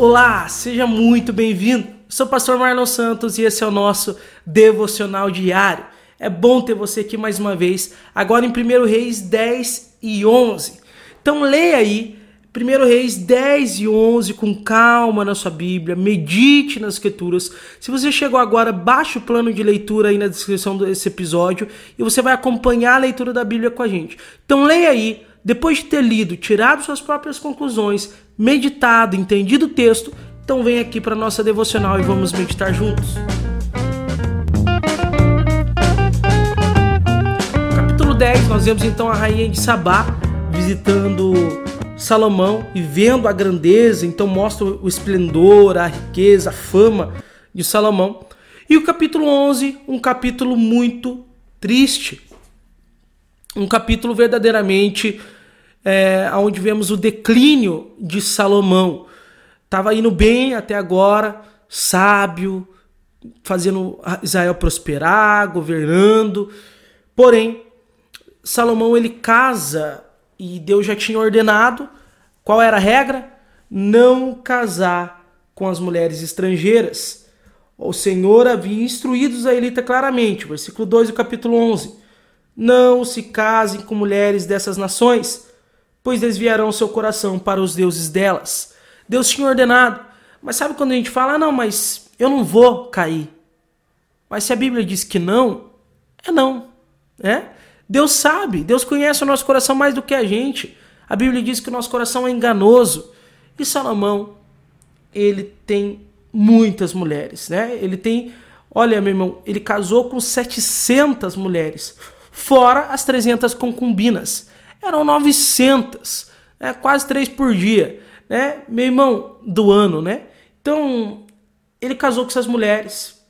Olá, seja muito bem-vindo. Sou o pastor Marlon Santos e esse é o nosso devocional diário. É bom ter você aqui mais uma vez, agora em 1 Reis 10 e 11. Então leia aí 1 Reis 10 e 11 com calma na sua Bíblia, medite nas escrituras. Se você chegou agora, baixe o plano de leitura aí na descrição desse episódio e você vai acompanhar a leitura da Bíblia com a gente. Então leia aí, depois de ter lido, tirado suas próprias conclusões, meditado, entendido o texto, então vem aqui para nossa devocional e vamos meditar juntos. Capítulo 10, nós vemos então a rainha de Sabá visitando Salomão e vendo a grandeza, então mostra o esplendor, a riqueza, a fama de Salomão. E o capítulo 11, um capítulo muito triste. Um capítulo verdadeiramente é, onde vemos o declínio de Salomão. Estava indo bem até agora, sábio, fazendo Israel prosperar, governando. Porém, Salomão ele casa e Deus já tinha ordenado. Qual era a regra? Não casar com as mulheres estrangeiras. O Senhor havia instruído os israelitas claramente, versículo 2 do capítulo 11. Não se casem com mulheres dessas nações, pois desviarão seu coração para os deuses delas. Deus tinha ordenado. Mas sabe quando a gente fala, ah, não, mas eu não vou cair. Mas se a Bíblia diz que não, é não. Né? Deus sabe, Deus conhece o nosso coração mais do que a gente. A Bíblia diz que o nosso coração é enganoso. E Salomão, ele tem muitas mulheres, né? Ele tem, olha, meu irmão, ele casou com 700 mulheres, fora as 300 concubinas. Eram 900, né? quase três por dia, né? Meu irmão, do ano, né? Então, ele casou com essas mulheres.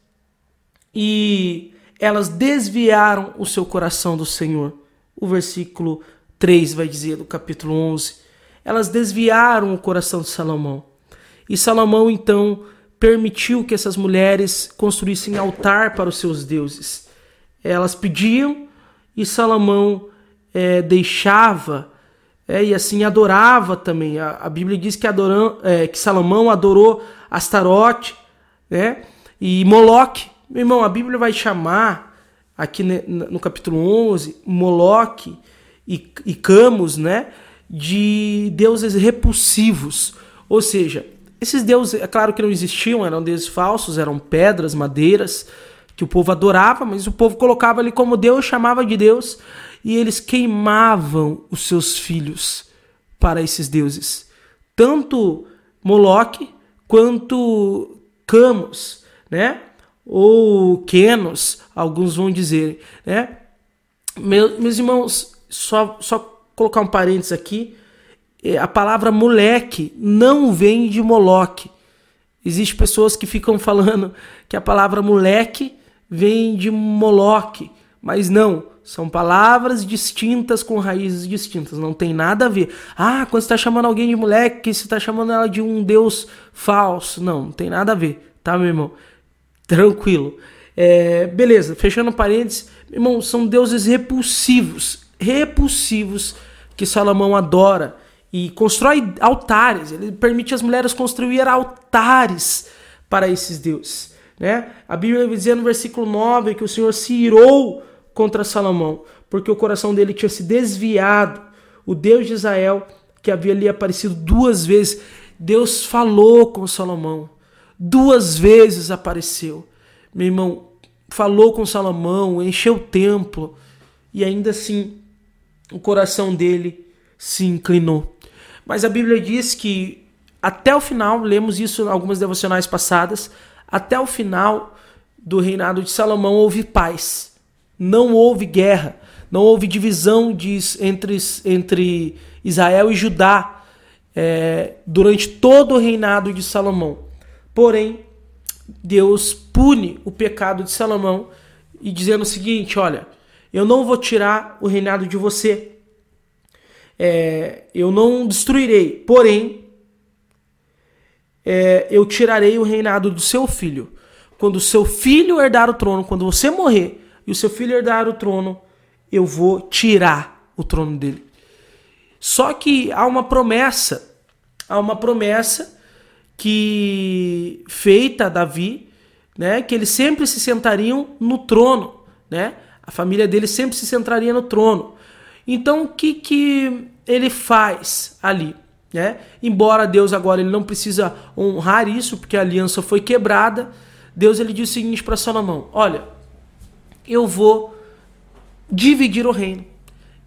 E elas desviaram o seu coração do Senhor. O versículo 3 vai dizer do capítulo 11. Elas desviaram o coração de Salomão. E Salomão então permitiu que essas mulheres construíssem altar para os seus deuses. Elas pediam e Salomão é, deixava é, e assim adorava também. A, a Bíblia diz que, adoram, é, que Salomão adorou Astarote né, e Moloque. Meu irmão, a Bíblia vai chamar aqui no capítulo 11 Moloque e, e Camus, né, de deuses repulsivos. Ou seja, esses deuses, é claro que não existiam, eram deuses falsos, eram pedras, madeiras que o povo adorava, mas o povo colocava ali como Deus, chamava de Deus, e eles queimavam os seus filhos para esses deuses. Tanto Moloque quanto Camus, né? ou Kenos, alguns vão dizer, né? Meus, irmãos, só, só colocar um parênteses aqui, é, a palavra moleque não vem de Moloque. Existem pessoas que ficam falando que a palavra moleque vem de Moloque, mas não, são palavras distintas com raízes distintas, não tem nada a ver. Ah, quando você está chamando alguém de moleque, você está chamando ela de um deus falso. Não, não tem nada a ver, tá, meu irmão? Tranquilo. É, beleza, fechando parênteses, irmão, são deuses repulsivos, repulsivos que Salomão adora e constrói altares. Ele permite as mulheres construir altares para esses deuses. Né? A Bíblia dizer no versículo 9 que o Senhor se irou contra Salomão, porque o coração dele tinha se desviado. O Deus de Israel, que havia ali aparecido duas vezes, Deus falou com Salomão. Duas vezes apareceu. Meu irmão, falou com Salomão, encheu o templo e ainda assim o coração dele se inclinou. Mas a Bíblia diz que até o final, lemos isso em algumas devocionais passadas, até o final do reinado de Salomão houve paz. Não houve guerra, não houve divisão de, entre, entre Israel e Judá é, durante todo o reinado de Salomão. Porém, Deus pune o pecado de Salomão e dizendo o seguinte: olha, eu não vou tirar o reinado de você, é, eu não destruirei, porém, é, eu tirarei o reinado do seu filho. Quando o seu filho herdar o trono, quando você morrer e o seu filho herdar o trono, eu vou tirar o trono dele. Só que há uma promessa, há uma promessa que feita a Davi, né, que eles sempre se sentariam no trono, né? A família dele sempre se centraria no trono. Então, o que que ele faz ali, né? Embora Deus agora ele não precisa honrar isso, porque a aliança foi quebrada, Deus ele diz o seguinte para Salomão: "Olha, eu vou dividir o reino.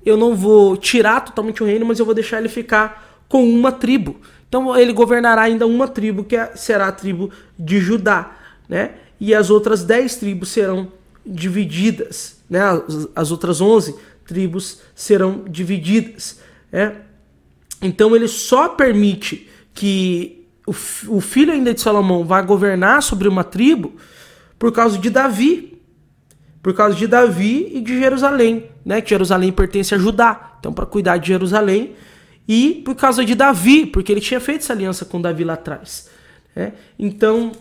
Eu não vou tirar totalmente o reino, mas eu vou deixar ele ficar com uma tribo. Então ele governará ainda uma tribo, que é, será a tribo de Judá, né? E as outras dez tribos serão divididas, né? As, as outras onze tribos serão divididas, né? Então ele só permite que o, o filho ainda de Salomão vá governar sobre uma tribo por causa de Davi, por causa de Davi e de Jerusalém, né? Que Jerusalém pertence a Judá. Então, para cuidar de Jerusalém e por causa de Davi, porque ele tinha feito essa aliança com Davi lá atrás. Né? Então,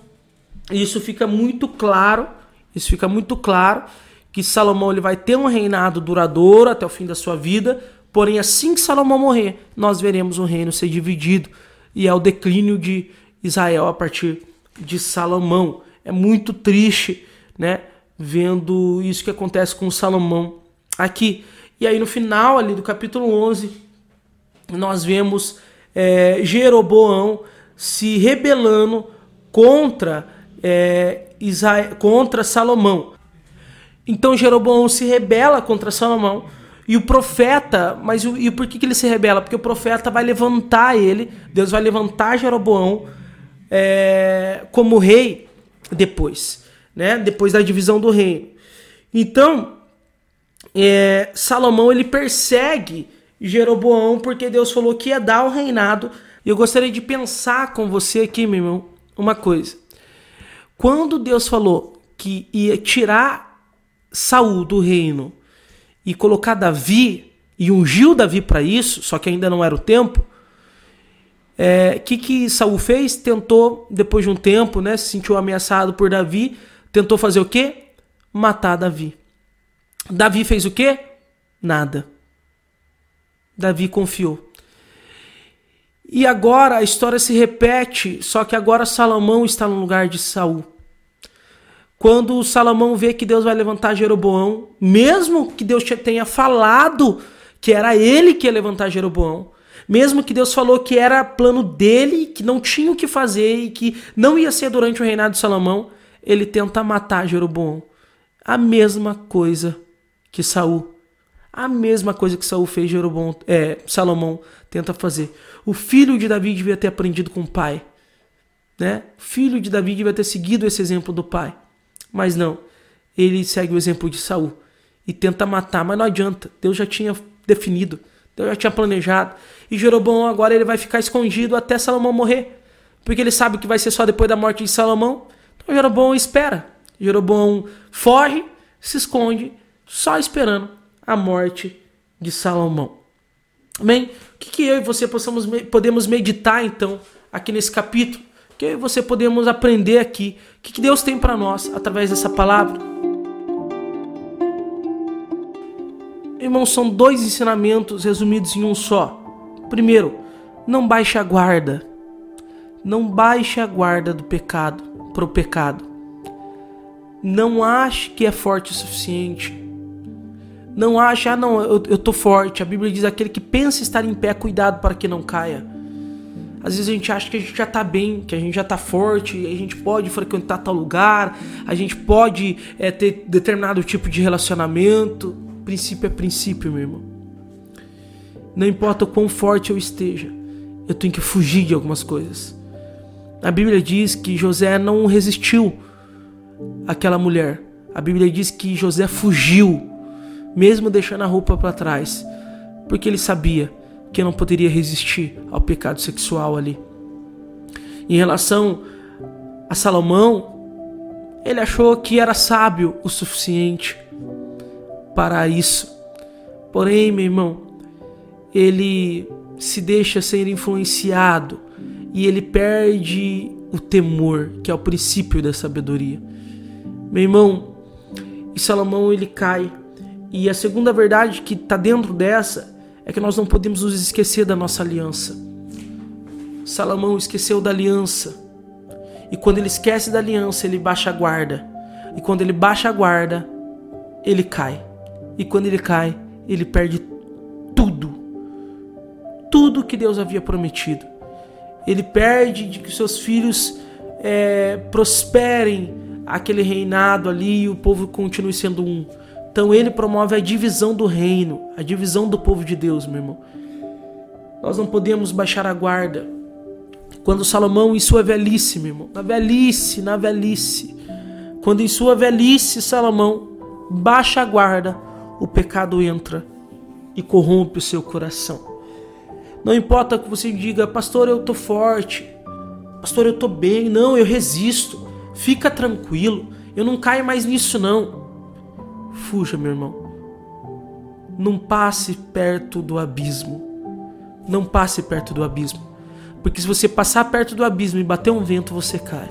isso fica muito claro. Isso fica muito claro que Salomão ele vai ter um reinado duradouro até o fim da sua vida. Porém, assim que Salomão morrer, nós veremos o reino ser dividido e é o declínio de Israel a partir de Salomão. É muito triste, né? vendo isso que acontece com Salomão aqui. E aí no final ali do capítulo 11, nós vemos é, Jeroboão se rebelando contra, é, Israel, contra Salomão. Então Jeroboão se rebela contra Salomão. E o profeta, mas o, e por que, que ele se rebela? Porque o profeta vai levantar ele, Deus vai levantar Jeroboão é, como rei depois né? Depois da divisão do reino. Então, é, Salomão ele persegue Jeroboão porque Deus falou que ia dar o reinado. E eu gostaria de pensar com você aqui, meu irmão, uma coisa. Quando Deus falou que ia tirar Saul do reino e colocar Davi e ungiu Davi para isso, só que ainda não era o tempo. É, que que Saul fez? Tentou depois de um tempo, né, se sentiu ameaçado por Davi, tentou fazer o quê? Matar Davi. Davi fez o quê? Nada. Davi confiou. E agora a história se repete, só que agora Salomão está no lugar de Saul. Quando Salomão vê que Deus vai levantar Jeroboão, mesmo que Deus tenha falado que era ele que ia levantar Jeroboão, mesmo que Deus falou que era plano dele, que não tinha o que fazer e que não ia ser durante o reinado de Salomão, ele tenta matar Jeroboão. A mesma coisa que Saul. A mesma coisa que Saul fez, Jeroboão, é, Salomão tenta fazer. O filho de Davi devia ter aprendido com o pai. Né? O filho de Davi devia ter seguido esse exemplo do pai. Mas não. Ele segue o exemplo de Saul e tenta matar, mas não adianta. Deus já tinha definido, Deus já tinha planejado. E Jeroboão agora ele vai ficar escondido até Salomão morrer. Porque ele sabe que vai ser só depois da morte de Salomão. Então Jeroboão espera. Jeroboão foge, se esconde, só esperando a morte de Salomão. Amém? O que, que eu e você possamos, podemos meditar então aqui nesse capítulo? Que eu e você podemos aprender aqui? O que, que Deus tem para nós através dessa palavra? Irmãos, são dois ensinamentos resumidos em um só. Primeiro, não baixe a guarda. Não baixe a guarda do pecado para o pecado. Não ache que é forte o suficiente. Não ache, ah, não, eu, eu tô forte. A Bíblia diz: aquele que pensa estar em pé, cuidado para que não caia. Às vezes a gente acha que a gente já tá bem, que a gente já tá forte, a gente pode frequentar tal lugar, a gente pode é, ter determinado tipo de relacionamento. Princípio é princípio, meu irmão. Não importa o quão forte eu esteja, eu tenho que fugir de algumas coisas. A Bíblia diz que José não resistiu àquela mulher. A Bíblia diz que José fugiu, mesmo deixando a roupa para trás, porque ele sabia que não poderia resistir ao pecado sexual ali. Em relação a Salomão, ele achou que era sábio o suficiente para isso. Porém, meu irmão, ele se deixa ser influenciado e ele perde o temor, que é o princípio da sabedoria. Meu irmão, e Salomão ele cai. E a segunda verdade que está dentro dessa é que nós não podemos nos esquecer da nossa aliança. Salomão esqueceu da aliança. E quando ele esquece da aliança, ele baixa a guarda. E quando ele baixa a guarda, ele cai. E quando ele cai, ele perde tudo. Tudo que Deus havia prometido. Ele perde de que seus filhos é, prosperem aquele reinado ali e o povo continue sendo um. Então ele promove a divisão do reino, a divisão do povo de Deus, meu irmão. Nós não podemos baixar a guarda. Quando Salomão, em sua velhice, meu irmão, na velhice, na velhice, quando em sua velhice Salomão baixa a guarda, o pecado entra e corrompe o seu coração. Não importa que você diga, pastor, eu tô forte, pastor, eu tô bem, não, eu resisto. Fica tranquilo, eu não caio mais nisso não. Fuja, meu irmão. Não passe perto do abismo. Não passe perto do abismo. Porque se você passar perto do abismo e bater um vento, você cai.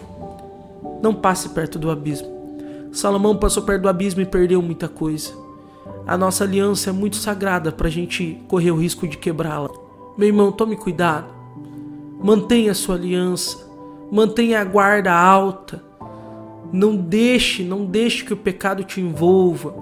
Não passe perto do abismo. Salomão passou perto do abismo e perdeu muita coisa. A nossa aliança é muito sagrada para a gente correr o risco de quebrá-la. Meu irmão, tome cuidado. Mantenha a sua aliança. Mantenha a guarda alta. Não deixe, não deixe que o pecado te envolva.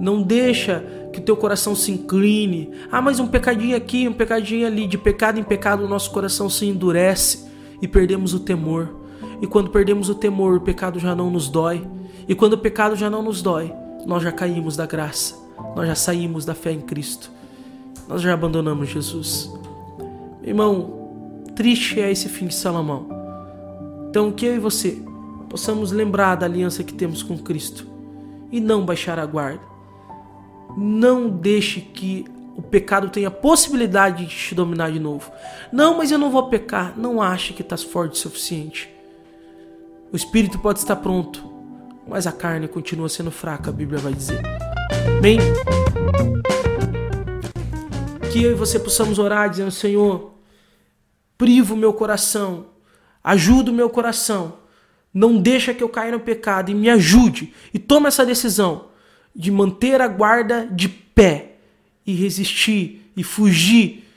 Não deixa que o teu coração se incline. Ah, mas um pecadinho aqui, um pecadinho ali. De pecado em pecado o nosso coração se endurece e perdemos o temor. E quando perdemos o temor, o pecado já não nos dói. E quando o pecado já não nos dói, nós já caímos da graça. Nós já saímos da fé em Cristo. Nós já abandonamos Jesus. Irmão, triste é esse fim de Salomão. Então, que eu e você possamos lembrar da aliança que temos com Cristo e não baixar a guarda. Não deixe que o pecado tenha possibilidade de te dominar de novo. Não, mas eu não vou pecar. Não ache que estás forte o suficiente. O espírito pode estar pronto, mas a carne continua sendo fraca, a Bíblia vai dizer. Bem, que eu e você possamos orar dizendo: Senhor, priva o meu coração, ajuda o meu coração, não deixa que eu caia no pecado e me ajude e toma essa decisão de manter a guarda de pé e resistir e fugir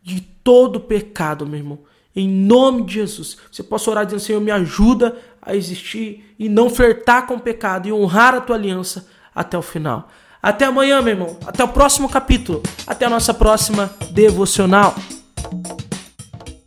de todo pecado, meu irmão. Em nome de Jesus. Você possa orar dizendo: Senhor, me ajuda a existir e não flertar com o pecado e honrar a tua aliança até o final. Até amanhã, meu irmão. Até o próximo capítulo. Até a nossa próxima devocional.